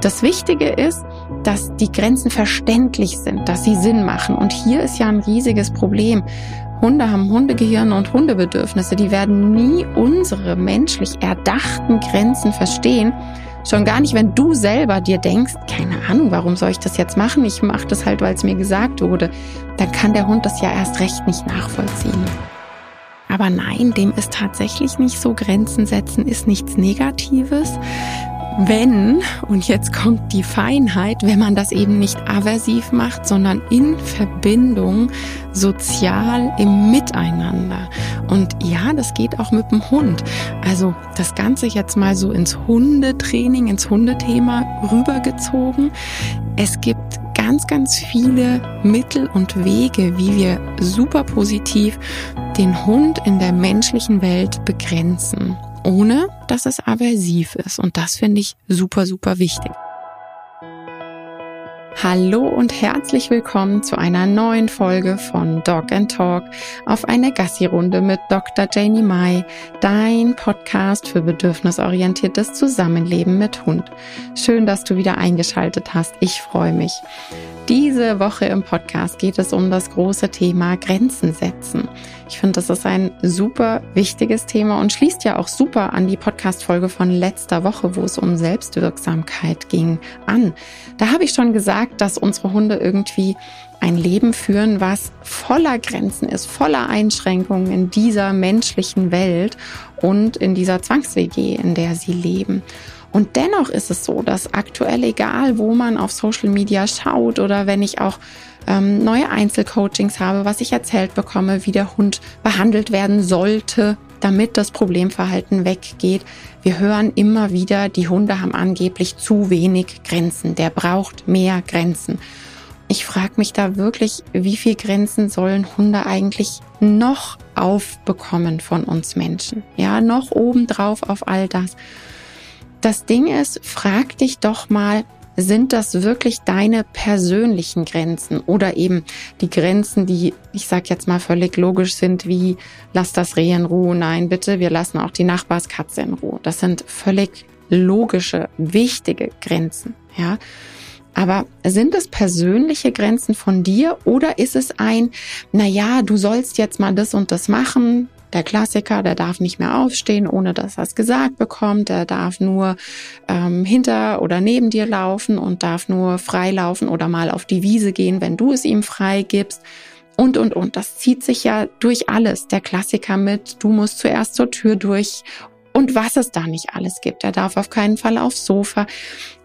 Das Wichtige ist, dass die Grenzen verständlich sind, dass sie Sinn machen. Und hier ist ja ein riesiges Problem. Hunde haben Hundegehirn und Hundebedürfnisse. Die werden nie unsere menschlich erdachten Grenzen verstehen. Schon gar nicht, wenn du selber dir denkst, keine Ahnung, warum soll ich das jetzt machen? Ich mache das halt, weil es mir gesagt wurde. Dann kann der Hund das ja erst recht nicht nachvollziehen. Aber nein, dem ist tatsächlich nicht so. Grenzen setzen ist nichts Negatives wenn, und jetzt kommt die Feinheit, wenn man das eben nicht aversiv macht, sondern in Verbindung, sozial im Miteinander. Und ja, das geht auch mit dem Hund. Also das Ganze jetzt mal so ins Hundetraining, ins Hundethema rübergezogen. Es gibt ganz, ganz viele Mittel und Wege, wie wir super positiv den Hund in der menschlichen Welt begrenzen ohne dass es aversiv ist. Und das finde ich super, super wichtig. Hallo und herzlich willkommen zu einer neuen Folge von Dog and Talk auf eine Gassi-Runde mit Dr. Janie Mai, dein Podcast für bedürfnisorientiertes Zusammenleben mit Hund. Schön, dass du wieder eingeschaltet hast. Ich freue mich. Diese Woche im Podcast geht es um das große Thema Grenzen setzen. Ich finde, das ist ein super wichtiges Thema und schließt ja auch super an die Podcast-Folge von letzter Woche, wo es um Selbstwirksamkeit ging, an. Da habe ich schon gesagt, dass unsere Hunde irgendwie ein Leben führen, was voller Grenzen ist, voller Einschränkungen in dieser menschlichen Welt und in dieser Zwangs-WG, in der sie leben. Und dennoch ist es so, dass aktuell, egal wo man auf Social Media schaut oder wenn ich auch ähm, neue Einzelcoachings habe, was ich erzählt bekomme, wie der Hund behandelt werden sollte, damit das Problemverhalten weggeht. Wir hören immer wieder, die Hunde haben angeblich zu wenig Grenzen. Der braucht mehr Grenzen. Ich frage mich da wirklich, wie viel Grenzen sollen Hunde eigentlich noch aufbekommen von uns Menschen? Ja, noch obendrauf auf all das. Das Ding ist, frag dich doch mal, sind das wirklich deine persönlichen Grenzen oder eben die Grenzen, die, ich sag jetzt mal, völlig logisch sind, wie lass das Reh in Ruhe, nein, bitte, wir lassen auch die Nachbarskatze in Ruhe. Das sind völlig logische, wichtige Grenzen, ja. Aber sind es persönliche Grenzen von dir oder ist es ein, na ja, du sollst jetzt mal das und das machen, der Klassiker, der darf nicht mehr aufstehen, ohne dass er es gesagt bekommt. Der darf nur ähm, hinter oder neben dir laufen und darf nur frei laufen oder mal auf die Wiese gehen, wenn du es ihm frei gibst. Und, und, und. Das zieht sich ja durch alles. Der Klassiker mit, du musst zuerst zur Tür durch. Und was es da nicht alles gibt. Er darf auf keinen Fall aufs Sofa.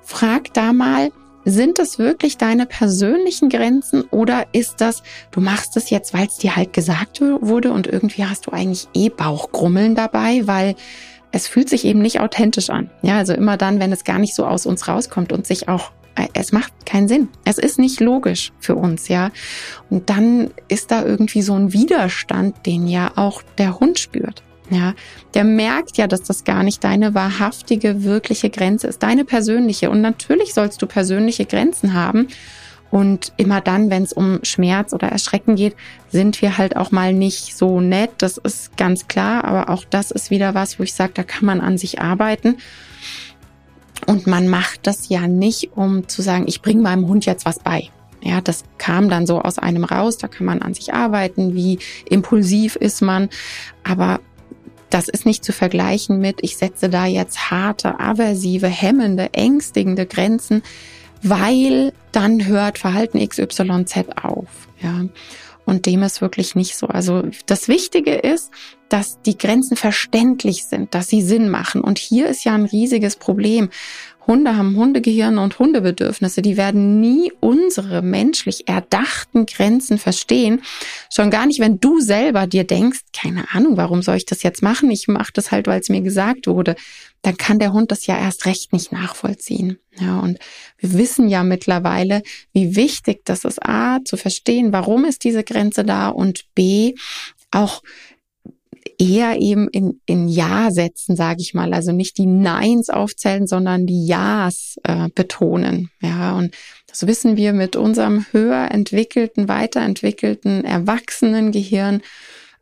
Frag da mal, sind das wirklich deine persönlichen Grenzen oder ist das, du machst es jetzt, weil es dir halt gesagt wurde und irgendwie hast du eigentlich eh Bauchgrummeln dabei, weil es fühlt sich eben nicht authentisch an. Ja, also immer dann, wenn es gar nicht so aus uns rauskommt und sich auch äh, es macht keinen Sinn. Es ist nicht logisch für uns, ja. Und dann ist da irgendwie so ein Widerstand, den ja auch der Hund spürt. Ja, der merkt ja, dass das gar nicht deine wahrhaftige, wirkliche Grenze ist, deine persönliche. Und natürlich sollst du persönliche Grenzen haben. Und immer dann, wenn es um Schmerz oder Erschrecken geht, sind wir halt auch mal nicht so nett. Das ist ganz klar. Aber auch das ist wieder was, wo ich sage, da kann man an sich arbeiten. Und man macht das ja nicht, um zu sagen, ich bringe meinem Hund jetzt was bei. Ja, das kam dann so aus einem raus. Da kann man an sich arbeiten. Wie impulsiv ist man? Aber das ist nicht zu vergleichen mit, ich setze da jetzt harte, aversive, hemmende, ängstigende Grenzen, weil dann hört Verhalten XYZ auf. Ja. Und dem ist wirklich nicht so. Also das Wichtige ist, dass die Grenzen verständlich sind, dass sie Sinn machen. Und hier ist ja ein riesiges Problem. Hunde haben Hundegehirn und Hundebedürfnisse. Die werden nie unsere menschlich erdachten Grenzen verstehen. Schon gar nicht, wenn du selber dir denkst, keine Ahnung, warum soll ich das jetzt machen? Ich mache das halt, weil es mir gesagt wurde. Dann kann der Hund das ja erst recht nicht nachvollziehen. Ja, und wir wissen ja mittlerweile, wie wichtig das ist, A, zu verstehen, warum ist diese Grenze da und B, auch eher eben in, in Ja setzen, sage ich mal. Also nicht die Neins aufzählen, sondern die Ja's äh, betonen. Ja, und das wissen wir mit unserem höher entwickelten, weiterentwickelten, erwachsenen Gehirn,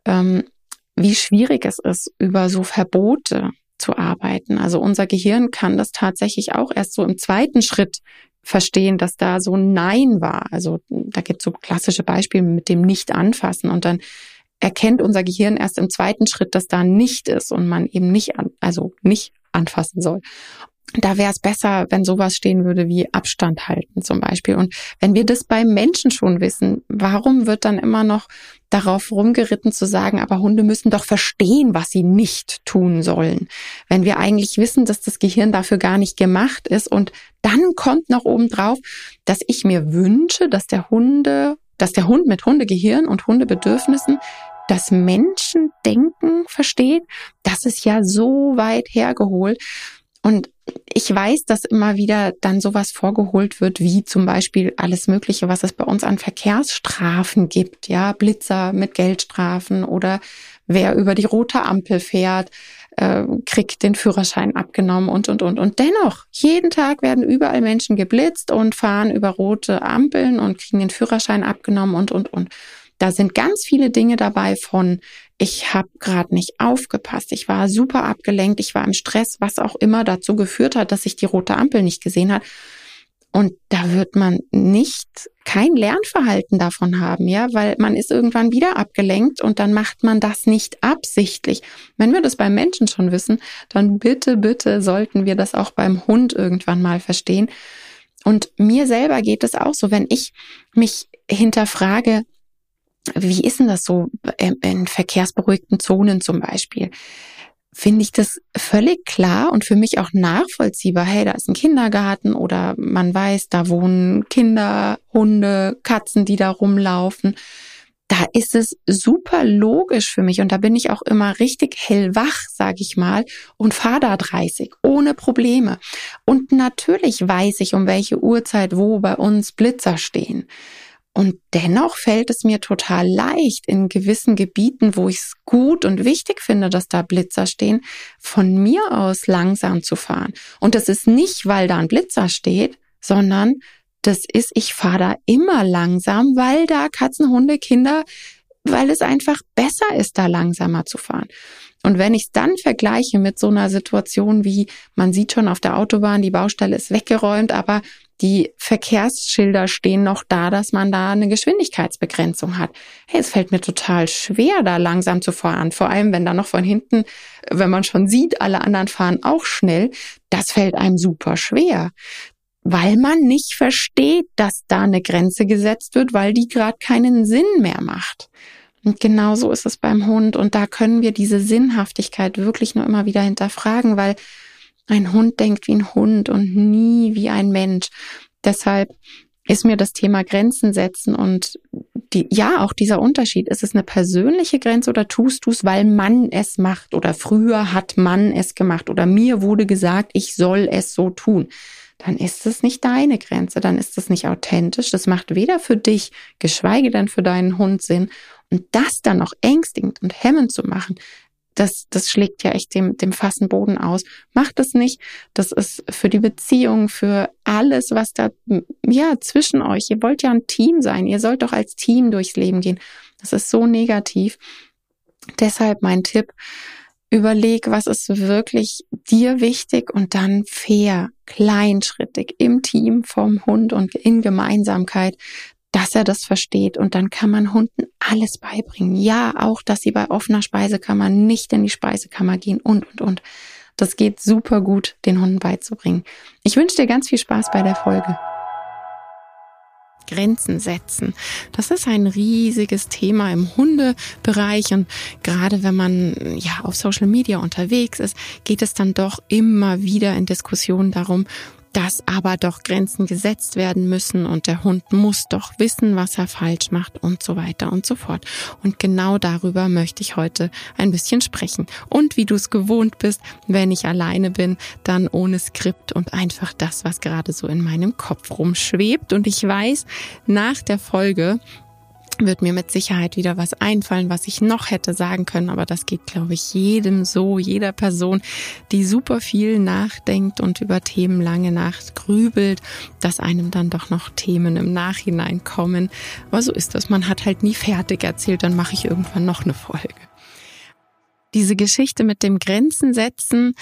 ähm, wie schwierig es ist, über so Verbote zu arbeiten. Also unser Gehirn kann das tatsächlich auch erst so im zweiten Schritt verstehen, dass da so ein Nein war. Also da gibt es so klassische Beispiele mit dem Nicht-Anfassen und dann erkennt unser Gehirn erst im zweiten Schritt, dass da nicht ist und man eben nicht, an, also nicht anfassen soll. Da wäre es besser, wenn sowas stehen würde wie Abstand halten zum Beispiel. Und wenn wir das beim Menschen schon wissen, warum wird dann immer noch darauf rumgeritten zu sagen, aber Hunde müssen doch verstehen, was sie nicht tun sollen. Wenn wir eigentlich wissen, dass das Gehirn dafür gar nicht gemacht ist und dann kommt noch oben drauf, dass ich mir wünsche, dass der Hunde, dass der Hund mit Hundegehirn und Hundebedürfnissen das Menschendenken versteht, das ist ja so weit hergeholt. Und ich weiß, dass immer wieder dann sowas vorgeholt wird, wie zum Beispiel alles Mögliche, was es bei uns an Verkehrsstrafen gibt, ja, Blitzer mit Geldstrafen oder wer über die rote Ampel fährt, äh, kriegt den Führerschein abgenommen und, und, und. Und dennoch, jeden Tag werden überall Menschen geblitzt und fahren über rote Ampeln und kriegen den Führerschein abgenommen und, und, und. Da sind ganz viele Dinge dabei von, ich habe gerade nicht aufgepasst, ich war super abgelenkt, ich war im Stress, was auch immer dazu geführt hat, dass ich die rote Ampel nicht gesehen hat. Und da wird man nicht kein Lernverhalten davon haben, ja, weil man ist irgendwann wieder abgelenkt und dann macht man das nicht absichtlich. Wenn wir das beim Menschen schon wissen, dann bitte, bitte sollten wir das auch beim Hund irgendwann mal verstehen. Und mir selber geht es auch so, wenn ich mich hinterfrage, wie ist denn das so in verkehrsberuhigten Zonen zum Beispiel? Finde ich das völlig klar und für mich auch nachvollziehbar. Hey, da ist ein Kindergarten oder man weiß, da wohnen Kinder, Hunde, Katzen, die da rumlaufen. Da ist es super logisch für mich und da bin ich auch immer richtig hellwach, sage ich mal, und fahre da 30 ohne Probleme. Und natürlich weiß ich, um welche Uhrzeit wo bei uns Blitzer stehen. Und dennoch fällt es mir total leicht, in gewissen Gebieten, wo ich es gut und wichtig finde, dass da Blitzer stehen, von mir aus langsam zu fahren. Und das ist nicht, weil da ein Blitzer steht, sondern das ist, ich fahre da immer langsam, weil da Katzen, Hunde, Kinder, weil es einfach besser ist, da langsamer zu fahren. Und wenn ich es dann vergleiche mit so einer Situation wie, man sieht schon auf der Autobahn, die Baustelle ist weggeräumt, aber die Verkehrsschilder stehen noch da, dass man da eine Geschwindigkeitsbegrenzung hat. Hey, es fällt mir total schwer, da langsam zu fahren. Vor allem, wenn da noch von hinten, wenn man schon sieht, alle anderen fahren auch schnell. Das fällt einem super schwer. Weil man nicht versteht, dass da eine Grenze gesetzt wird, weil die gerade keinen Sinn mehr macht. Und genau so ist es beim Hund. Und da können wir diese Sinnhaftigkeit wirklich nur immer wieder hinterfragen, weil ein Hund denkt wie ein Hund und nie wie ein Mensch. Deshalb ist mir das Thema Grenzen setzen und die, ja, auch dieser Unterschied. Ist es eine persönliche Grenze oder tust du es, weil man es macht oder früher hat man es gemacht oder mir wurde gesagt, ich soll es so tun. Dann ist es nicht deine Grenze, dann ist es nicht authentisch. Das macht weder für dich, geschweige denn für deinen Hund Sinn. Und das dann noch ängstigend und hemmend zu machen, das, das schlägt ja echt dem, dem fassen Boden aus. Macht es nicht. Das ist für die Beziehung, für alles, was da, ja, zwischen euch. Ihr wollt ja ein Team sein. Ihr sollt doch als Team durchs Leben gehen. Das ist so negativ. Deshalb mein Tipp. Überleg, was ist wirklich dir wichtig und dann fair, kleinschrittig im Team vom Hund und in Gemeinsamkeit dass er das versteht und dann kann man Hunden alles beibringen. Ja, auch, dass sie bei offener Speisekammer nicht in die Speisekammer gehen und, und, und. Das geht super gut, den Hunden beizubringen. Ich wünsche dir ganz viel Spaß bei der Folge. Grenzen setzen. Das ist ein riesiges Thema im Hundebereich und gerade wenn man ja auf Social Media unterwegs ist, geht es dann doch immer wieder in Diskussionen darum, dass aber doch Grenzen gesetzt werden müssen und der Hund muss doch wissen, was er falsch macht und so weiter und so fort. Und genau darüber möchte ich heute ein bisschen sprechen. Und wie du es gewohnt bist, wenn ich alleine bin, dann ohne Skript und einfach das, was gerade so in meinem Kopf rumschwebt. Und ich weiß, nach der Folge wird mir mit Sicherheit wieder was einfallen, was ich noch hätte sagen können, aber das geht, glaube ich, jedem so, jeder Person, die super viel nachdenkt und über Themen lange Nacht grübelt, dass einem dann doch noch Themen im Nachhinein kommen. Aber so ist das, man hat halt nie fertig erzählt, dann mache ich irgendwann noch eine Folge. diese Geschichte mit dem Grenzen setzen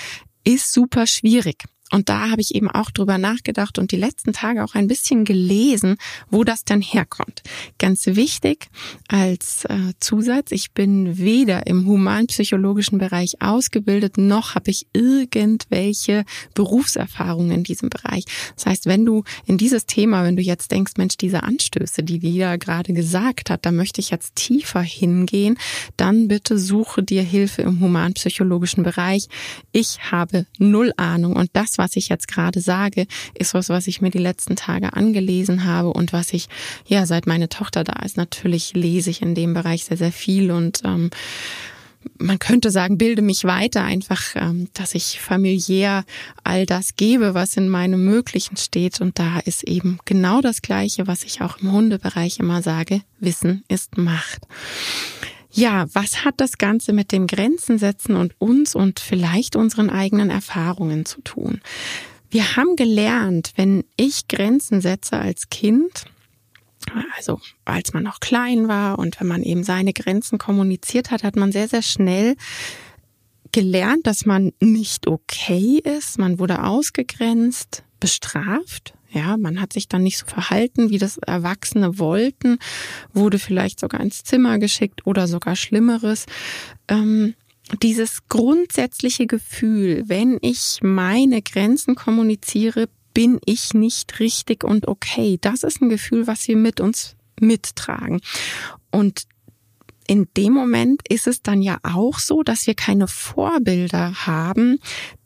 ist super schwierig. Und da habe ich eben auch drüber nachgedacht und die letzten Tage auch ein bisschen gelesen, wo das dann herkommt. Ganz wichtig als äh, Zusatz, ich bin weder im humanpsychologischen Bereich ausgebildet, noch habe ich irgendwelche Berufserfahrungen in diesem Bereich. Das heißt, wenn du in dieses Thema, wenn du jetzt denkst, Mensch, diese Anstöße, die Lila gerade gesagt hat, da möchte ich jetzt tiefer hingehen, dann bitte suche dir Hilfe im humanpsychologischen Bereich. Ich habe null Ahnung und das was ich jetzt gerade sage, ist was, was ich mir die letzten Tage angelesen habe und was ich, ja, seit meine Tochter da ist, natürlich lese ich in dem Bereich sehr, sehr viel und ähm, man könnte sagen, bilde mich weiter, einfach, ähm, dass ich familiär all das gebe, was in meinem Möglichen steht. Und da ist eben genau das Gleiche, was ich auch im Hundebereich immer sage, Wissen ist Macht. Ja, was hat das Ganze mit dem Grenzen setzen und uns und vielleicht unseren eigenen Erfahrungen zu tun? Wir haben gelernt, wenn ich Grenzen setze als Kind, also als man noch klein war und wenn man eben seine Grenzen kommuniziert hat, hat man sehr, sehr schnell gelernt, dass man nicht okay ist. Man wurde ausgegrenzt, bestraft, ja, man hat sich dann nicht so verhalten, wie das Erwachsene wollten, wurde vielleicht sogar ins Zimmer geschickt oder sogar Schlimmeres. Ähm, dieses grundsätzliche Gefühl, wenn ich meine Grenzen kommuniziere, bin ich nicht richtig und okay. Das ist ein Gefühl, was wir mit uns mittragen. Und in dem Moment ist es dann ja auch so, dass wir keine Vorbilder haben,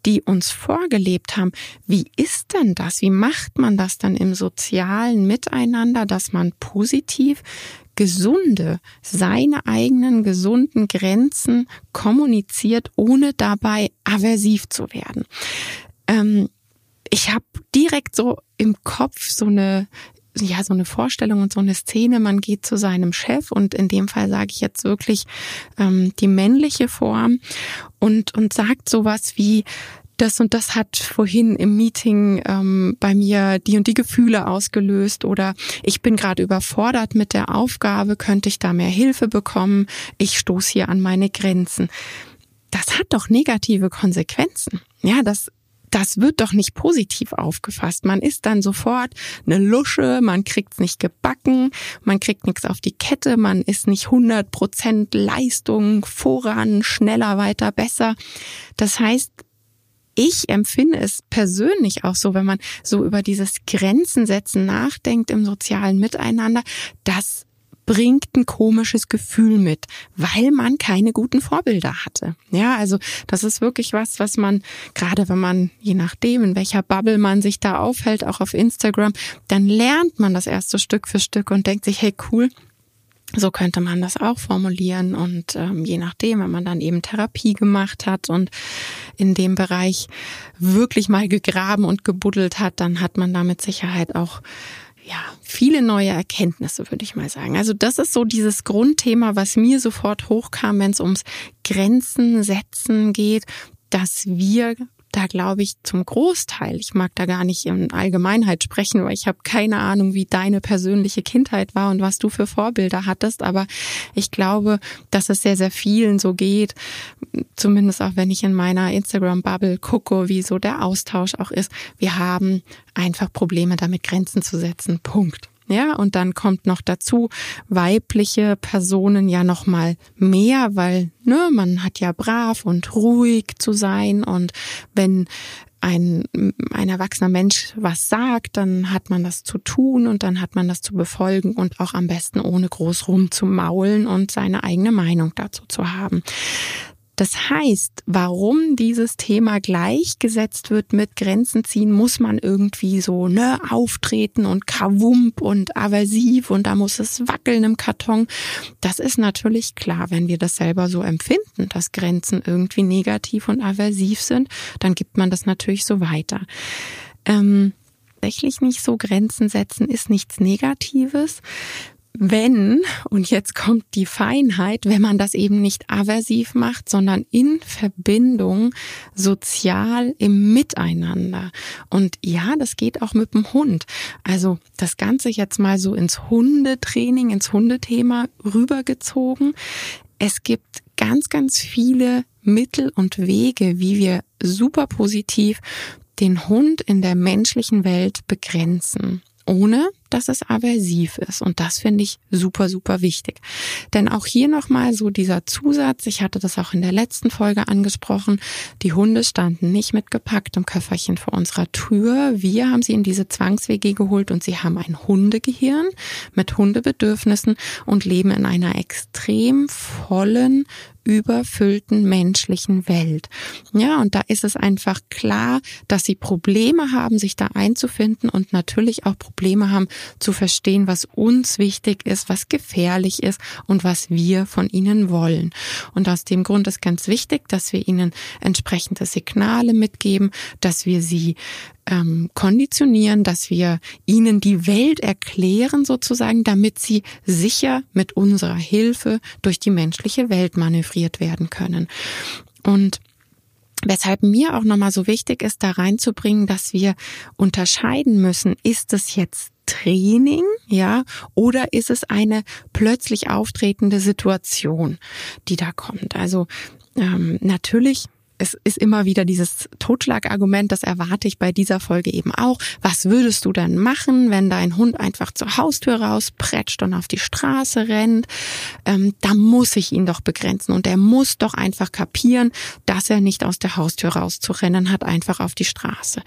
die uns vorgelebt haben. Wie ist denn das? Wie macht man das dann im sozialen Miteinander, dass man positiv gesunde, seine eigenen gesunden Grenzen kommuniziert, ohne dabei aversiv zu werden? Ähm, ich habe direkt so im Kopf so eine ja so eine Vorstellung und so eine Szene, man geht zu seinem Chef und in dem Fall sage ich jetzt wirklich ähm, die männliche Form und, und sagt sowas wie, das und das hat vorhin im Meeting ähm, bei mir die und die Gefühle ausgelöst oder ich bin gerade überfordert mit der Aufgabe, könnte ich da mehr Hilfe bekommen? Ich stoße hier an meine Grenzen. Das hat doch negative Konsequenzen. Ja, das das wird doch nicht positiv aufgefasst. Man ist dann sofort eine Lusche, man kriegt's nicht gebacken, man kriegt nichts auf die Kette, man ist nicht 100 Prozent Leistung voran, schneller, weiter, besser. Das heißt, ich empfinde es persönlich auch so, wenn man so über dieses Grenzen setzen nachdenkt im sozialen Miteinander, dass bringt ein komisches Gefühl mit, weil man keine guten Vorbilder hatte. Ja, also das ist wirklich was, was man, gerade wenn man, je nachdem, in welcher Bubble man sich da aufhält, auch auf Instagram, dann lernt man das erste Stück für Stück und denkt sich, hey cool, so könnte man das auch formulieren und ähm, je nachdem, wenn man dann eben Therapie gemacht hat und in dem Bereich wirklich mal gegraben und gebuddelt hat, dann hat man da mit Sicherheit auch ja, viele neue Erkenntnisse, würde ich mal sagen. Also das ist so dieses Grundthema, was mir sofort hochkam, wenn es ums Grenzen setzen geht, dass wir da glaube ich zum Großteil, ich mag da gar nicht in Allgemeinheit sprechen, weil ich habe keine Ahnung, wie deine persönliche Kindheit war und was du für Vorbilder hattest, aber ich glaube, dass es sehr, sehr vielen so geht, zumindest auch wenn ich in meiner Instagram-Bubble gucke, wie so der Austausch auch ist. Wir haben einfach Probleme damit Grenzen zu setzen. Punkt. Ja, und dann kommt noch dazu weibliche Personen ja noch mal mehr, weil ne, man hat ja brav und ruhig zu sein und wenn ein, ein erwachsener Mensch was sagt, dann hat man das zu tun und dann hat man das zu befolgen und auch am besten ohne groß rumzumaulen und seine eigene Meinung dazu zu haben. Das heißt, warum dieses Thema gleichgesetzt wird mit Grenzen ziehen, muss man irgendwie so ne auftreten und kawump und aversiv und da muss es wackeln im Karton. Das ist natürlich klar, wenn wir das selber so empfinden, dass Grenzen irgendwie negativ und aversiv sind, dann gibt man das natürlich so weiter. Ähm, tatsächlich nicht so Grenzen setzen ist nichts Negatives wenn, und jetzt kommt die Feinheit, wenn man das eben nicht aversiv macht, sondern in Verbindung, sozial im Miteinander. Und ja, das geht auch mit dem Hund. Also das Ganze jetzt mal so ins Hundetraining, ins Hundethema rübergezogen. Es gibt ganz, ganz viele Mittel und Wege, wie wir super positiv den Hund in der menschlichen Welt begrenzen ohne dass es aversiv ist. Und das finde ich super, super wichtig. Denn auch hier nochmal so dieser Zusatz, ich hatte das auch in der letzten Folge angesprochen, die Hunde standen nicht mit gepacktem Köfferchen vor unserer Tür. Wir haben sie in diese Zwangswege geholt und sie haben ein Hundegehirn mit Hundebedürfnissen und leben in einer extrem vollen, überfüllten menschlichen Welt. Ja, und da ist es einfach klar, dass sie Probleme haben, sich da einzufinden und natürlich auch Probleme haben zu verstehen, was uns wichtig ist, was gefährlich ist und was wir von ihnen wollen. Und aus dem Grund ist ganz wichtig, dass wir ihnen entsprechende Signale mitgeben, dass wir sie ähm, konditionieren, dass wir ihnen die Welt erklären sozusagen, damit sie sicher mit unserer Hilfe durch die menschliche Welt manövriert werden können. Und Weshalb mir auch nochmal so wichtig ist, da reinzubringen, dass wir unterscheiden müssen, ist es jetzt Training, ja, oder ist es eine plötzlich auftretende Situation, die da kommt? Also ähm, natürlich es ist immer wieder dieses Totschlagargument, das erwarte ich bei dieser Folge eben auch. Was würdest du denn machen, wenn dein Hund einfach zur Haustür rauspretscht und auf die Straße rennt? Ähm, da muss ich ihn doch begrenzen und er muss doch einfach kapieren, dass er nicht aus der Haustür rauszurennen hat, einfach auf die Straße.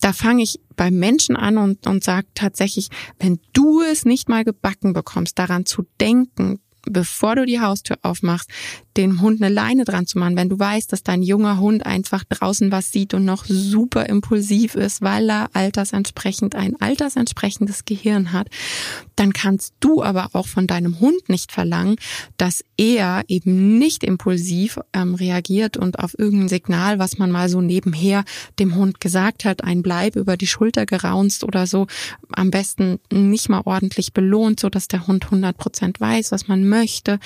Da fange ich beim Menschen an und, und sage tatsächlich, wenn du es nicht mal gebacken bekommst, daran zu denken, bevor du die Haustür aufmachst, dem Hund eine Leine dran zu machen, wenn du weißt, dass dein junger Hund einfach draußen was sieht und noch super impulsiv ist, weil er altersentsprechend ein altersentsprechendes Gehirn hat, dann kannst du aber auch von deinem Hund nicht verlangen, dass er eben nicht impulsiv ähm, reagiert und auf irgendein Signal, was man mal so nebenher dem Hund gesagt hat, ein Bleib über die Schulter geraunzt oder so, am besten nicht mal ordentlich belohnt, so dass der Hund 100 Prozent weiß, was man möchte.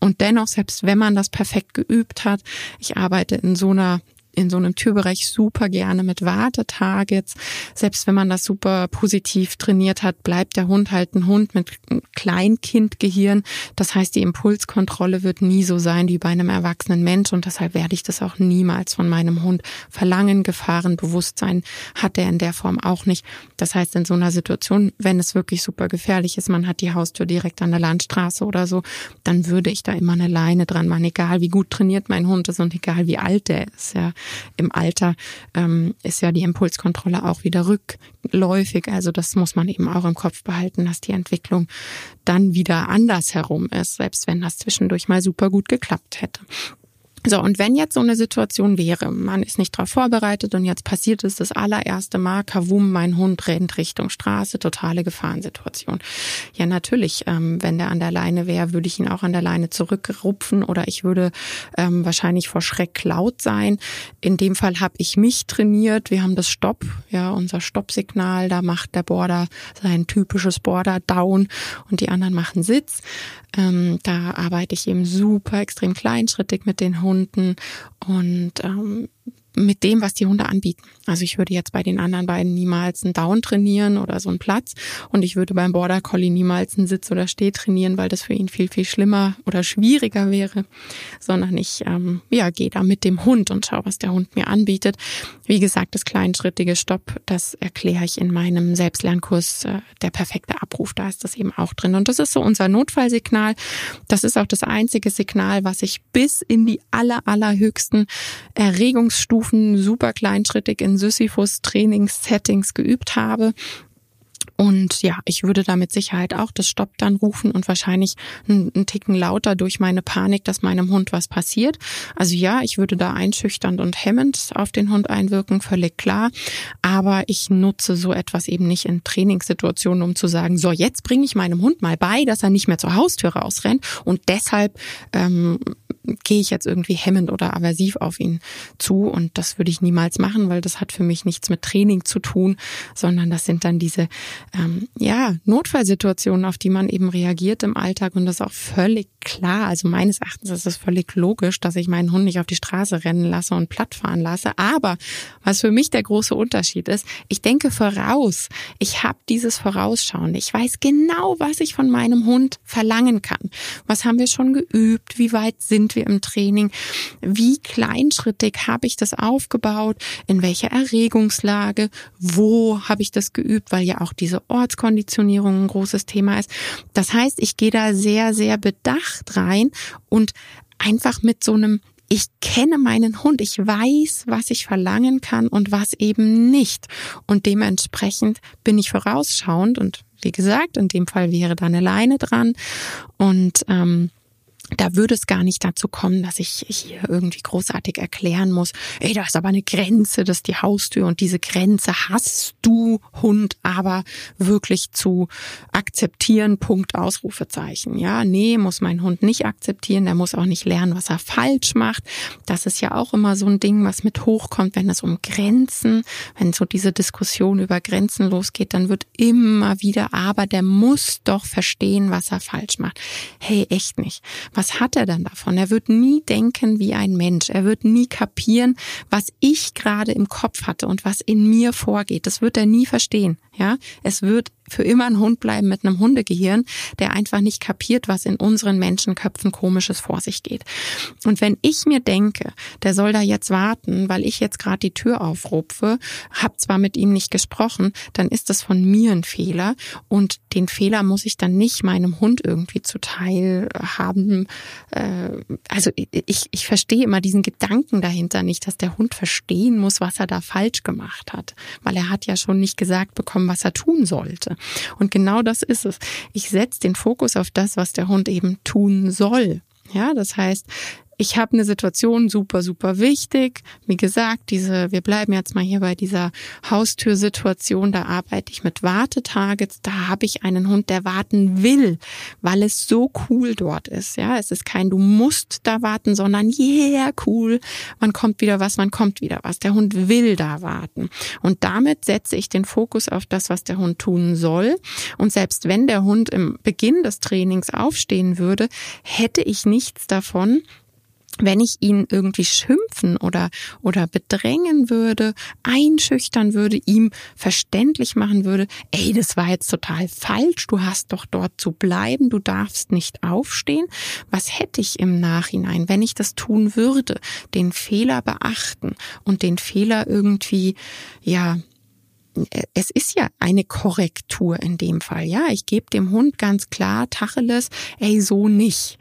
Und dennoch, selbst wenn man das perfekt geübt hat, ich arbeite in so einer in so einem Türbereich super gerne mit Wartetargets. Selbst wenn man das super positiv trainiert hat, bleibt der Hund halt ein Hund mit Kleinkindgehirn. Das heißt, die Impulskontrolle wird nie so sein wie bei einem erwachsenen Mensch und deshalb werde ich das auch niemals von meinem Hund verlangen. Gefahrenbewusstsein hat er in der Form auch nicht. Das heißt, in so einer Situation, wenn es wirklich super gefährlich ist, man hat die Haustür direkt an der Landstraße oder so, dann würde ich da immer eine Leine dran machen, egal wie gut trainiert mein Hund ist und egal wie alt der ist. Ja im Alter ähm, ist ja die Impulskontrolle auch wieder rückläufig. Also das muss man eben auch im Kopf behalten, dass die Entwicklung dann wieder anders herum ist, selbst wenn das zwischendurch mal super gut geklappt hätte. So, und wenn jetzt so eine Situation wäre, man ist nicht darauf vorbereitet und jetzt passiert es das allererste Mal, kavum, mein Hund rennt Richtung Straße, totale Gefahrensituation. Ja, natürlich, ähm, wenn der an der Leine wäre, würde ich ihn auch an der Leine zurückrupfen oder ich würde ähm, wahrscheinlich vor Schreck laut sein. In dem Fall habe ich mich trainiert. Wir haben das Stopp, ja, unser Stoppsignal, da macht der Border sein typisches Border Down und die anderen machen Sitz. Ähm, da arbeite ich eben super extrem kleinschrittig mit den Hunden und ähm, mit dem, was die Hunde anbieten. Also ich würde jetzt bei den anderen beiden niemals einen Down trainieren oder so einen Platz und ich würde beim Border Collie niemals einen Sitz oder Steh trainieren, weil das für ihn viel, viel schlimmer oder schwieriger wäre, sondern ich ähm, ja, gehe da mit dem Hund und schaue, was der Hund mir anbietet. Wie gesagt, das kleinschrittige Stopp, das erkläre ich in meinem Selbstlernkurs, äh, der perfekte Abruf, da ist das eben auch drin. Und das ist so unser Notfallsignal. Das ist auch das einzige Signal, was ich bis in die aller, allerhöchsten Erregungsstufen super kleinschrittig in Sisyphus-Trainingssettings geübt habe. Und ja, ich würde da mit Sicherheit auch das Stopp dann rufen und wahrscheinlich einen, Ticken lauter durch meine Panik, dass meinem Hund was passiert. Also ja, ich würde da einschüchternd und hemmend auf den Hund einwirken, völlig klar. Aber ich nutze so etwas eben nicht in Trainingssituationen, um zu sagen, so jetzt bringe ich meinem Hund mal bei, dass er nicht mehr zur Haustür rausrennt und deshalb ähm, gehe ich jetzt irgendwie hemmend oder aversiv auf ihn zu. Und das würde ich niemals machen, weil das hat für mich nichts mit Training zu tun, sondern das sind dann diese ähm, ja Notfallsituationen, auf die man eben reagiert im Alltag und das ist auch völlig klar. Also meines Erachtens ist es völlig logisch, dass ich meinen Hund nicht auf die Straße rennen lasse und platt fahren lasse. Aber was für mich der große Unterschied ist, ich denke voraus. Ich habe dieses Vorausschauen. Ich weiß genau, was ich von meinem Hund verlangen kann. Was haben wir schon geübt? Wie weit sind wir im Training? Wie kleinschrittig habe ich das aufgebaut? In welcher Erregungslage? Wo habe ich das geübt? Weil ja auch diese Ortskonditionierung ein großes Thema ist. Das heißt, ich gehe da sehr, sehr bedacht rein und einfach mit so einem ich kenne meinen Hund, ich weiß, was ich verlangen kann und was eben nicht. Und dementsprechend bin ich vorausschauend und wie gesagt, in dem Fall wäre da eine Leine dran und ähm, da würde es gar nicht dazu kommen, dass ich hier irgendwie großartig erklären muss, ey, da ist aber eine Grenze, das ist die Haustür und diese Grenze hast du, Hund, aber wirklich zu akzeptieren, Punkt, Ausrufezeichen. Ja, nee, muss mein Hund nicht akzeptieren, der muss auch nicht lernen, was er falsch macht. Das ist ja auch immer so ein Ding, was mit hochkommt, wenn es um Grenzen, wenn so diese Diskussion über Grenzen losgeht, dann wird immer wieder, aber der muss doch verstehen, was er falsch macht. Hey, echt nicht was hat er dann davon? Er wird nie denken wie ein Mensch. Er wird nie kapieren, was ich gerade im Kopf hatte und was in mir vorgeht. Das wird er nie verstehen. Ja, es wird für immer ein Hund bleiben mit einem Hundegehirn, der einfach nicht kapiert, was in unseren Menschenköpfen komisches vor sich geht. Und wenn ich mir denke, der soll da jetzt warten, weil ich jetzt gerade die Tür aufrupfe, hab zwar mit ihm nicht gesprochen, dann ist das von mir ein Fehler und den Fehler muss ich dann nicht meinem Hund irgendwie zuteil haben. Äh, also ich, ich verstehe immer diesen Gedanken dahinter nicht, dass der Hund verstehen muss, was er da falsch gemacht hat, weil er hat ja schon nicht gesagt bekommen, was er tun sollte. Und genau das ist es. Ich setze den Fokus auf das, was der Hund eben tun soll. Ja, das heißt, ich habe eine Situation super, super wichtig. Wie gesagt, diese, wir bleiben jetzt mal hier bei dieser Haustürsituation, da arbeite ich mit Wartetargets, da habe ich einen Hund, der warten will, weil es so cool dort ist. Ja, es ist kein, du musst da warten, sondern yeah, cool, man kommt wieder was, man kommt wieder was. Der Hund will da warten. Und damit setze ich den Fokus auf das, was der Hund tun soll. Und selbst wenn der Hund im Beginn des Trainings aufstehen würde, hätte ich nichts davon, wenn ich ihn irgendwie schimpfen oder, oder bedrängen würde, einschüchtern würde, ihm verständlich machen würde, ey, das war jetzt total falsch, du hast doch dort zu bleiben, du darfst nicht aufstehen. Was hätte ich im Nachhinein, wenn ich das tun würde? Den Fehler beachten und den Fehler irgendwie, ja, es ist ja eine Korrektur in dem Fall. Ja, ich gebe dem Hund ganz klar Tacheles, ey, so nicht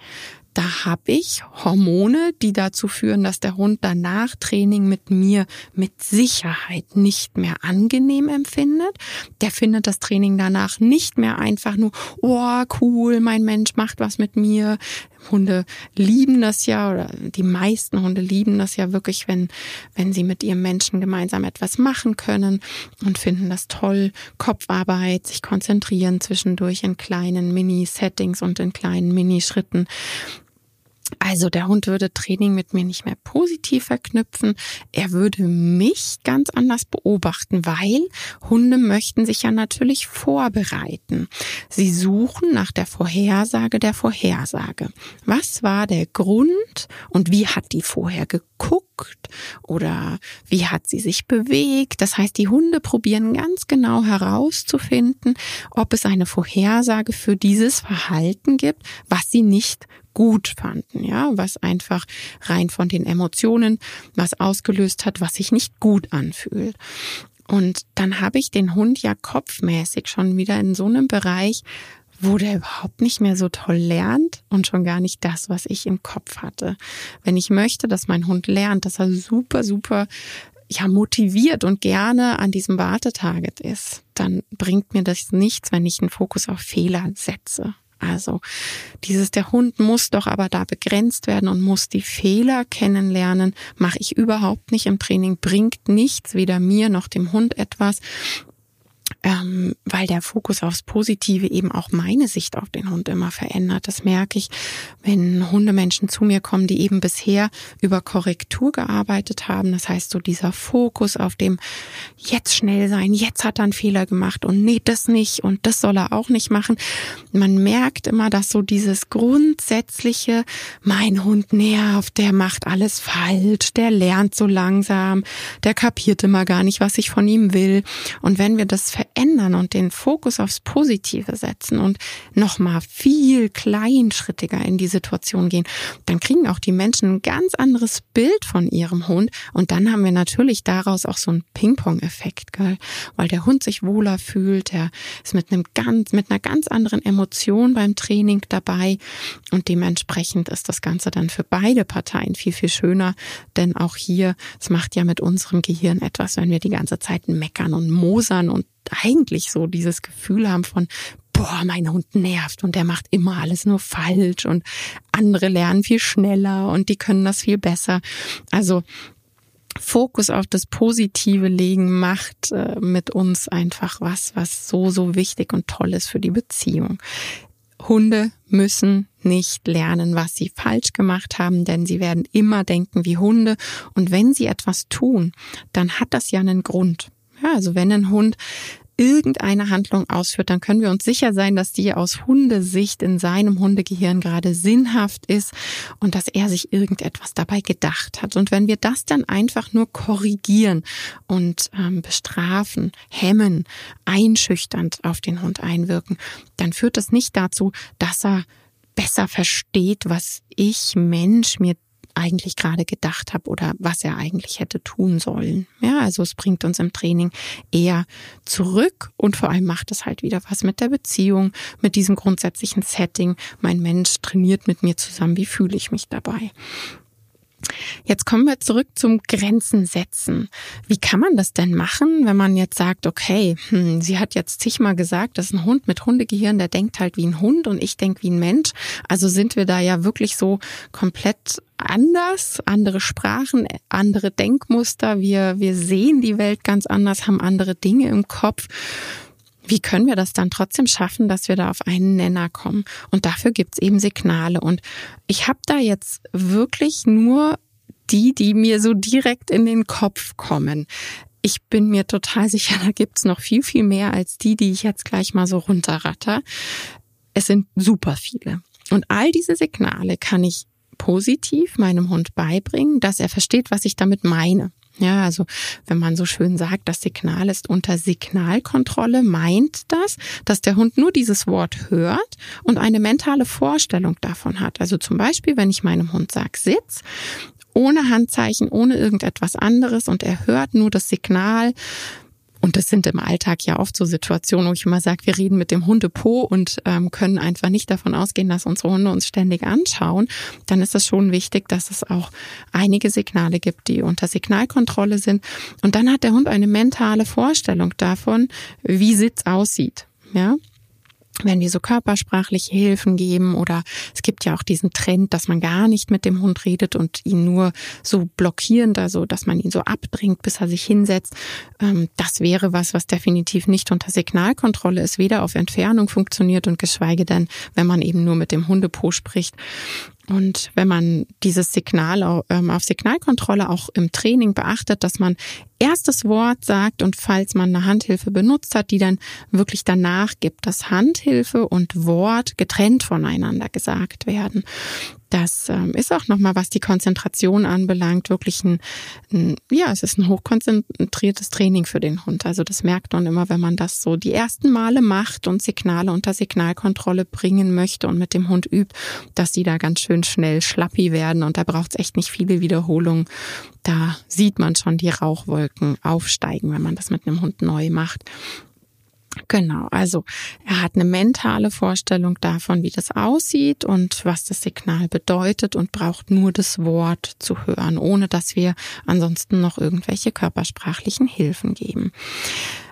da habe ich Hormone, die dazu führen, dass der Hund danach Training mit mir mit Sicherheit nicht mehr angenehm empfindet. Der findet das Training danach nicht mehr einfach nur, oh cool, mein Mensch macht was mit mir. Hunde lieben das ja oder die meisten Hunde lieben das ja wirklich, wenn, wenn sie mit ihrem Menschen gemeinsam etwas machen können und finden das toll. Kopfarbeit, sich konzentrieren zwischendurch in kleinen Mini-Settings und in kleinen Mini-Schritten. Also der Hund würde Training mit mir nicht mehr positiv verknüpfen. Er würde mich ganz anders beobachten, weil Hunde möchten sich ja natürlich vorbereiten. Sie suchen nach der Vorhersage der Vorhersage. Was war der Grund und wie hat die vorher geguckt oder wie hat sie sich bewegt? Das heißt, die Hunde probieren ganz genau herauszufinden, ob es eine Vorhersage für dieses Verhalten gibt, was sie nicht gut fanden, ja, was einfach rein von den Emotionen was ausgelöst hat, was sich nicht gut anfühlt. Und dann habe ich den Hund ja kopfmäßig schon wieder in so einem Bereich, wo der überhaupt nicht mehr so toll lernt und schon gar nicht das, was ich im Kopf hatte. Wenn ich möchte, dass mein Hund lernt, dass er super, super ja, motiviert und gerne an diesem Wartetarget ist, dann bringt mir das nichts, wenn ich einen Fokus auf Fehler setze. Also dieses, der Hund muss doch aber da begrenzt werden und muss die Fehler kennenlernen, mache ich überhaupt nicht im Training, bringt nichts, weder mir noch dem Hund etwas. Ähm, weil der Fokus aufs Positive eben auch meine Sicht auf den Hund immer verändert. Das merke ich, wenn Hundemenschen zu mir kommen, die eben bisher über Korrektur gearbeitet haben. Das heißt, so dieser Fokus auf dem jetzt schnell sein, jetzt hat er einen Fehler gemacht und nee, das nicht und das soll er auch nicht machen. Man merkt immer, dass so dieses grundsätzliche, mein Hund nervt, der macht alles falsch, der lernt so langsam, der kapiert immer gar nicht, was ich von ihm will. Und wenn wir das verändern und den Fokus aufs Positive setzen und nochmal viel kleinschrittiger in die Situation gehen, dann kriegen auch die Menschen ein ganz anderes Bild von ihrem Hund. Und dann haben wir natürlich daraus auch so einen Ping-Pong-Effekt, weil der Hund sich wohler fühlt, der ist mit einem ganz, mit einer ganz anderen Emotion beim Training dabei. Und dementsprechend ist das Ganze dann für beide Parteien viel, viel schöner, denn auch hier, es macht ja mit unserem Gehirn etwas, wenn wir die ganze Zeit meckern und mosern und eigentlich so dieses Gefühl haben von, boah, mein Hund nervt und der macht immer alles nur falsch und andere lernen viel schneller und die können das viel besser. Also Fokus auf das Positive legen macht äh, mit uns einfach was, was so, so wichtig und toll ist für die Beziehung. Hunde müssen nicht lernen, was sie falsch gemacht haben, denn sie werden immer denken wie Hunde. Und wenn sie etwas tun, dann hat das ja einen Grund. Ja, also wenn ein Hund irgendeine Handlung ausführt, dann können wir uns sicher sein, dass die aus Hundesicht in seinem Hundegehirn gerade sinnhaft ist und dass er sich irgendetwas dabei gedacht hat. Und wenn wir das dann einfach nur korrigieren und ähm, bestrafen, hemmen, einschüchternd auf den Hund einwirken, dann führt das nicht dazu, dass er besser versteht, was ich Mensch mir eigentlich gerade gedacht habe oder was er eigentlich hätte tun sollen. Ja, also es bringt uns im Training eher zurück und vor allem macht es halt wieder was mit der Beziehung, mit diesem grundsätzlichen Setting. Mein Mensch trainiert mit mir zusammen, wie fühle ich mich dabei? Jetzt kommen wir zurück zum Grenzen setzen. Wie kann man das denn machen, wenn man jetzt sagt, okay, hm, sie hat jetzt zigmal gesagt, dass ein Hund mit Hundegehirn, der denkt halt wie ein Hund und ich denke wie ein Mensch. Also sind wir da ja wirklich so komplett anders, andere Sprachen, andere Denkmuster. Wir, wir sehen die Welt ganz anders, haben andere Dinge im Kopf. Wie können wir das dann trotzdem schaffen, dass wir da auf einen Nenner kommen? Und dafür gibt's eben Signale. Und ich habe da jetzt wirklich nur die, die mir so direkt in den Kopf kommen. Ich bin mir total sicher, da gibt's noch viel, viel mehr als die, die ich jetzt gleich mal so runterratter. Es sind super viele. Und all diese Signale kann ich positiv meinem Hund beibringen, dass er versteht, was ich damit meine. Ja, also wenn man so schön sagt, das Signal ist unter Signalkontrolle, meint das, dass der Hund nur dieses Wort hört und eine mentale Vorstellung davon hat. Also zum Beispiel, wenn ich meinem Hund sage, sitz, ohne Handzeichen, ohne irgendetwas anderes und er hört nur das Signal, und das sind im Alltag ja oft so Situationen, wo ich immer sage, wir reden mit dem Hundepo und ähm, können einfach nicht davon ausgehen, dass unsere Hunde uns ständig anschauen. Dann ist es schon wichtig, dass es auch einige Signale gibt, die unter Signalkontrolle sind. Und dann hat der Hund eine mentale Vorstellung davon, wie Sitz aussieht. Ja, wenn wir so körpersprachliche Hilfen geben oder es gibt ja auch diesen Trend, dass man gar nicht mit dem Hund redet und ihn nur so blockierend, also dass man ihn so abdringt, bis er sich hinsetzt. Ähm, das wäre was, was definitiv nicht unter Signalkontrolle ist, weder auf Entfernung funktioniert und geschweige denn, wenn man eben nur mit dem Hundepo spricht. Und wenn man dieses Signal ähm, auf Signalkontrolle auch im Training beachtet, dass man erst das Wort sagt und falls man eine Handhilfe benutzt hat, die dann wirklich danach gibt, dass Handhilfe und Wort getrennt voneinander gesagt werden, das ähm, ist auch nochmal, was die Konzentration anbelangt, wirklich ein, ein, ja, es ist ein hochkonzentriertes Training für den Hund. Also das merkt man immer, wenn man das so die ersten Male macht und Signale unter Signalkontrolle bringen möchte und mit dem Hund übt, dass die da ganz schön schnell schlappi werden und da braucht es echt nicht viele Wiederholungen. Da sieht man schon die Rauchwolken aufsteigen, wenn man das mit einem Hund neu macht. Genau, also er hat eine mentale Vorstellung davon, wie das aussieht und was das Signal bedeutet und braucht nur das Wort zu hören, ohne dass wir ansonsten noch irgendwelche körpersprachlichen Hilfen geben.